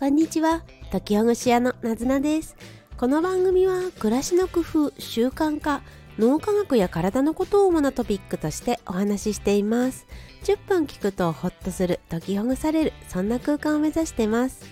こんにちは。時ほぐし屋のなずなです。この番組は暮らしの工夫習慣化脳科学や体のことを主なトピックとしてお話ししています。10分聞くとホッとする解きほぐされるそんな空間を目指してます。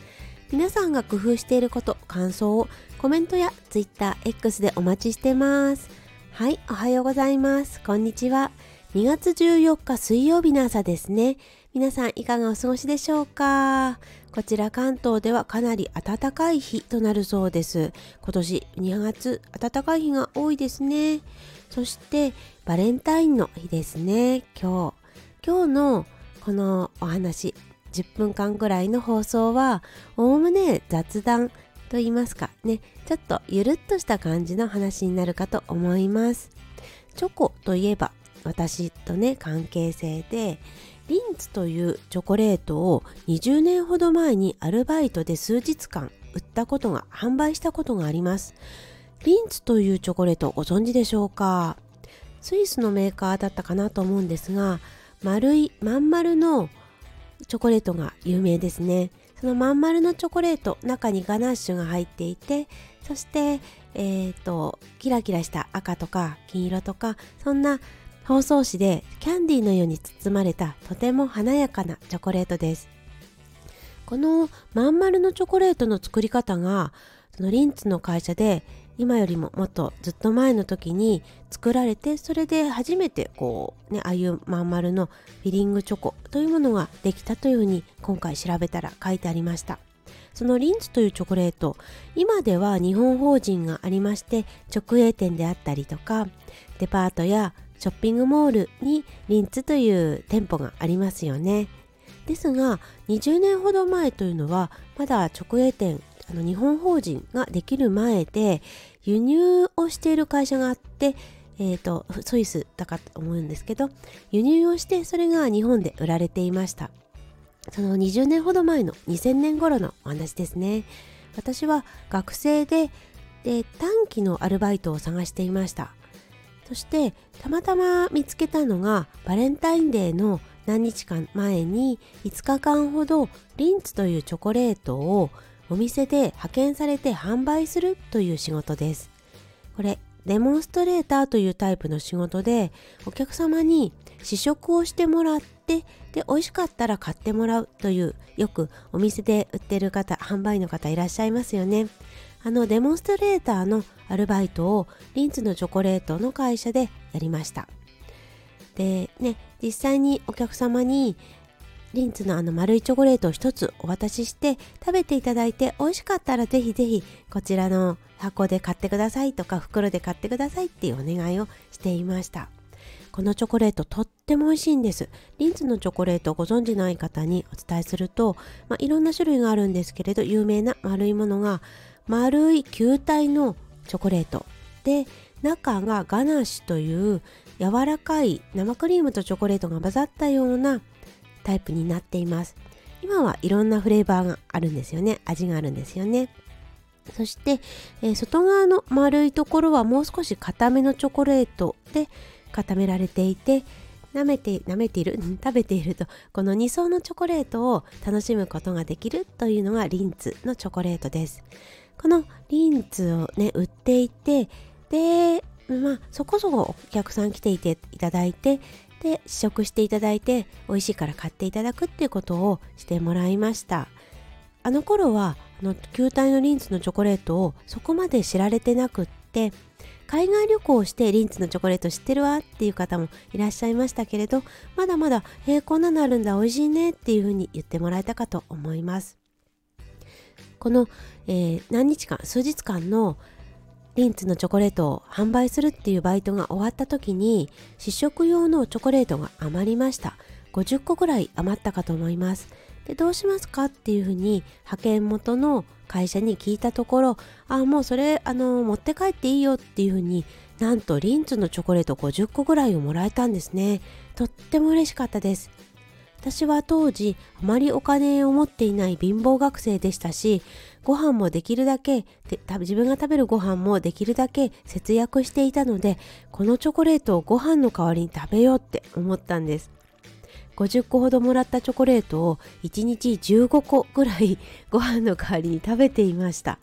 皆さんが工夫していること感想をコメントや TwitterX でお待ちしてます。はいおはようございます。こんにちは。2月14日水曜日の朝ですね。皆さんいかがお過ごしでしょうか？こちら関東ではかなり暖かい日となるそうです。今年2月暖かい日が多いですね。そしてバレンタインの日ですね今日。今日のこのお話10分間ぐらいの放送はおおむね雑談と言いますかねちょっとゆるっとした感じの話になるかと思います。チョコといえば私とね関係性でリンツというチョコレートを20年ほど前にアルバイトで数日間売ったことが販売したことがあります。リンツというチョコレートご存知でしょうか？スイスのメーカーだったかなと思うんですが丸いまん丸のチョコレートが有名ですね。そのまん丸のチョコレート中にガナッシュが入っていてそしてえっ、ー、とキラキラした赤とか金色とかそんな包装紙でキャンディーのように包まれたとても華やかなチョコレートです。このまん丸のチョコレートの作り方がそのリンツの会社で今よりももっとずっと前の時に作られてそれで初めてこうねああいうまん丸のフィリングチョコというものができたというふうに今回調べたら書いてありました。そのリンツというチョコレート今では日本法人がありまして直営店であったりとかデパートやショッピングモールにリンツという店舗がありますよね。ですが20年ほど前というのはまだ直営店あの日本法人ができる前で輸入をしている会社があってえーと、ソイスだかと思うんですけど輸入をしてそれが日本で売られていました。その20年ほど前の2000年頃のお話ですね。私は学生でで短期のアルバイトを探していました。そしてたまたま見つけたのがバレンタインデーの何日間前に5日間ほどリンツというチョコレートをお店で派遣されて販売するという仕事です。これデモンストレーターというタイプの仕事でお客様に試食をしてもらってで美味しかったら買ってもらうというよくお店で売ってる方販売の方いらっしゃいますよね。あのデモンストレーターのアルバイトをリンツのチョコレートの会社でやりました。でね実際にお客様にリンツのあの丸いチョコレートを一つお渡しして食べていただいて美味しかったらぜひぜひこちらの箱で買ってくださいとか袋で買ってくださいっていうお願いをしていました。このチョコレートとっても美味しいんです。リンツのチョコレートをご存じない方にお伝えすると、まあ、いろんな種類があるんですけれど有名な丸いものが丸い球体のチョコレート。で中がガナッシュという柔らかい生クリームとチョコレートが混ざったようなタイプになっています。今はいろんなフレーバーがあるんですよね。味があるんですよね。そして、えー、外側の丸いところはもう少し固めのチョコレートで固められていて舐めて舐めている？食べているとこの2層のチョコレートを楽しむことができるというのがリンツのチョコレートです。このリンツをね売っていてでまあそこそこお客さん来ていていただいてで試食していただいて美味しいから買っていただくっていうことをしてもらいました。あの頃はあの球体のリンツのチョコレートをそこまで知られてなくって海外旅行をしてリンツのチョコレート知ってるわっていう方もいらっしゃいましたけれどまだまだ「え、こんなのあるんだ美味しいね」っていうふうに言ってもらえたかと思います。この、えー、何日間数日間のリンツのチョコレートを販売するっていうバイトが終わった時に試食用のチョコレートが余りました。50個ぐらい余ったかと思います。でどうしますかっていうふうに派遣元の会社に聞いたところあもうそれあの持って帰っていいよっていうふうになんとリンツのチョコレート50個ぐらいをもらえたんですね。とっても嬉しかったです。私は当時あまりお金を持っていない貧乏学生でしたしご飯もできるだけ自分が食べるご飯もできるだけ節約していたのでこのチョコレートをご飯の代わりに食べようって思ったんです。50個ほどもらったチョコレートを1日15個ぐらい ご飯の代わりに食べていました。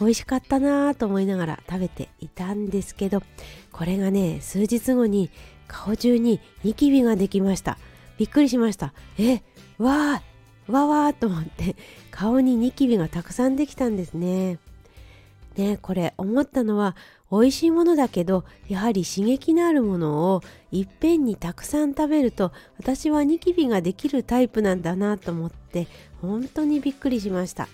美味しかったなぁと思いながら食べていたんですけどこれがね数日後に顔中にニキビができました。びっくりしました。えわーわわーと思って顔にニキビがたくさんできたんですね。ねこれ思ったのは美味しいものだけどやはり刺激のあるものをいっぺんにたくさん食べると私はニキビができるタイプなんだなと思って本当にびっくりしました。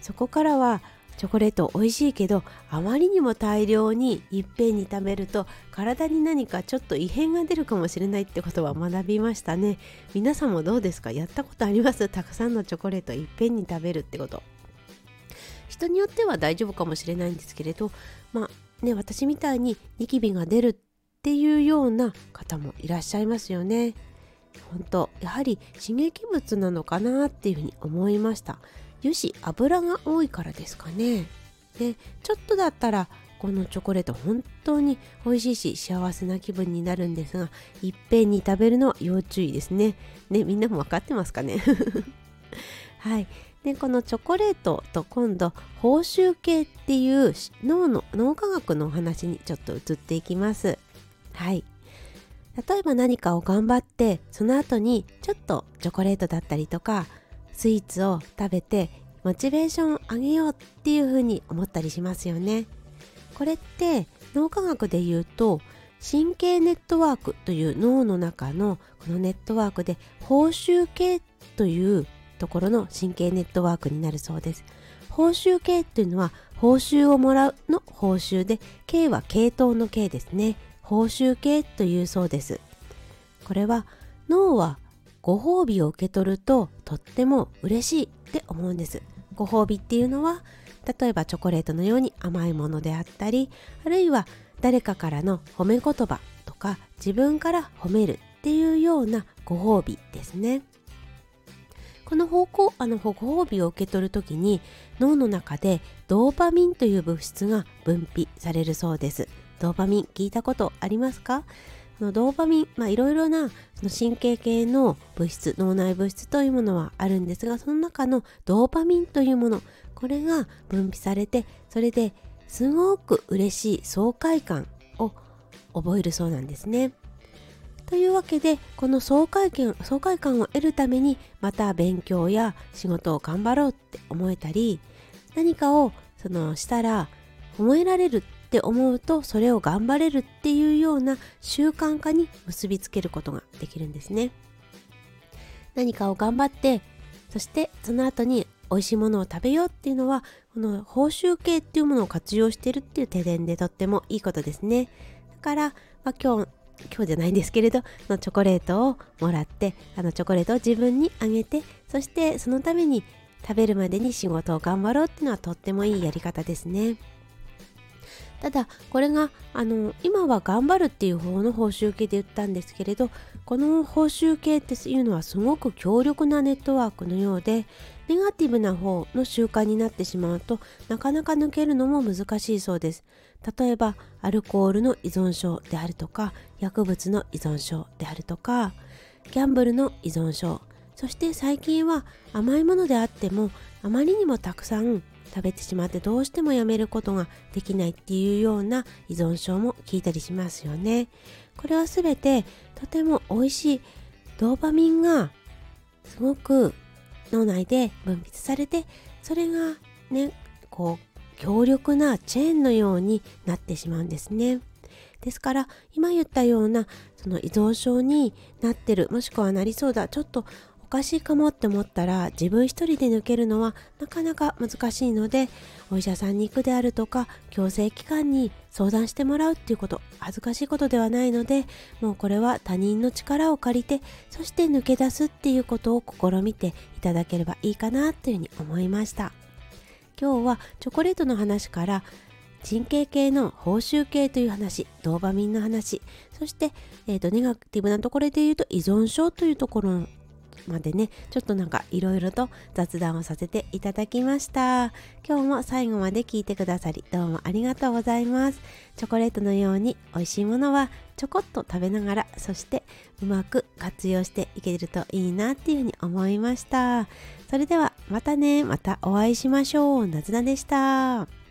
そこからはチョコレート美味しいけどあまりにも大量にいっぺんに食べると体に何かちょっと異変が出るかもしれないってことは学びましたね。皆さんもどうですか？やったことあります？たくさんのチョコレートいっぺんに食べるってこと。人によっては大丈夫かもしれないんですけれどまあね私みたいにニキビが出るっていうような方もいらっしゃいますよね。本当やはり刺激物なのかなっていうふうに思いました。油脂油が多いからですかね。でちょっとだったらこのチョコレート本当に美味しいし幸せな気分になるんですがいっぺんに食べるのは要注意ですね。ねみんなも分かってますかね？はい。でこのチョコレートと今度報酬系っていう脳の脳科学のお話にちょっと移っていきます。はい。例えば何かを頑張ってその後にちょっとチョコレートだったりとかスイーツを食べてモチベーションを上げようっていうふうに思ったりしますよねこれって脳科学で言うと神経ネットワークという脳の中のこのネットワークで報酬系というところの神経ネットワークになるそうです。報酬系っていうのは報酬をもらうの報酬で、系は系統の系ですね。報酬系というそうです。これは脳はご褒美を受け取るととっても嬉しいって思うんです。ご褒美っていうのは例えばチョコレートのように甘いものであったりあるいは誰かからの褒め言葉とか自分から褒めるっていうようなご褒美ですね。この方向あのご褒美を受け取る時に脳の中でドーパミンという物質が分泌されるそうですドーパミン聞いたことありますか？のドーパミン、まあ、いろいろなその神経系の物質脳内物質というものはあるんですがその中のドーパミンというものこれが分泌されてそれですごく嬉しい爽快感を覚えるそうなんですね。というわけでこの爽快感爽快感を得るためにまた勉強や仕事を頑張ろうって思えたり何かをそのしたら思えられるって思うとそれを頑張れるっていうような習慣化に結びつけることができるんですね。何かを頑張ってそしてその後に美味しいものを食べようっていうのはこの報酬系っていうものを活用してるっていう手伝でとってもいいことですね。だから、まあ、今日今日じゃないんですけれどのチョコレートをもらってあのチョコレートを自分にあげてそしてそのために食べるまでに仕事を頑張ろうっていうのはとってもいいやり方ですね。ただこれがあの今は頑張るっていう方の報酬系で言ったんですけれどこの報酬系っていうのはすごく強力なネットワークのようでネガティブな方の習慣になってしまうとなかなか抜けるのも難しいそうです。例えばアルコールの依存症であるとか薬物の依存症であるとかギャンブルの依存症。そして最近は甘いものであってもあまりにもたくさん食べてしまってどうしてもやめることができないっていうような依存症も聞いたりしますよね。これは全てとても美味しいドーパミンがすごく脳内で分泌されてそれがねこう強力なチェーンのようになってしまうんですね。ですから今言ったようなその依存症になってるもしくはなりそうだちょっとおかしいかもって思ったら自分一人で抜けるのはなかなか難しいのでお医者さんに行くであるとか矯正機関に相談してもらうっていうこと恥ずかしいことではないのでもうこれは他人の力を借りてそして抜け出すっていうことを試みていただければいいかなというふうに思いました。今日はチョコレートの話から神経系の報酬系という話ドーパミンの話そして、えーと、ネガティブなところで言うと依存症というところのまでねちょっとなんかいろいろと雑談をさせていただきました。今日も最後まで聞いてくださりどうもありがとうございます。チョコレートのように美味しいものはちょこっと食べながらそしてうまく活用していけるといいなっていうふうに思いました。それではまたねまたお会いしましょう。なずなでした。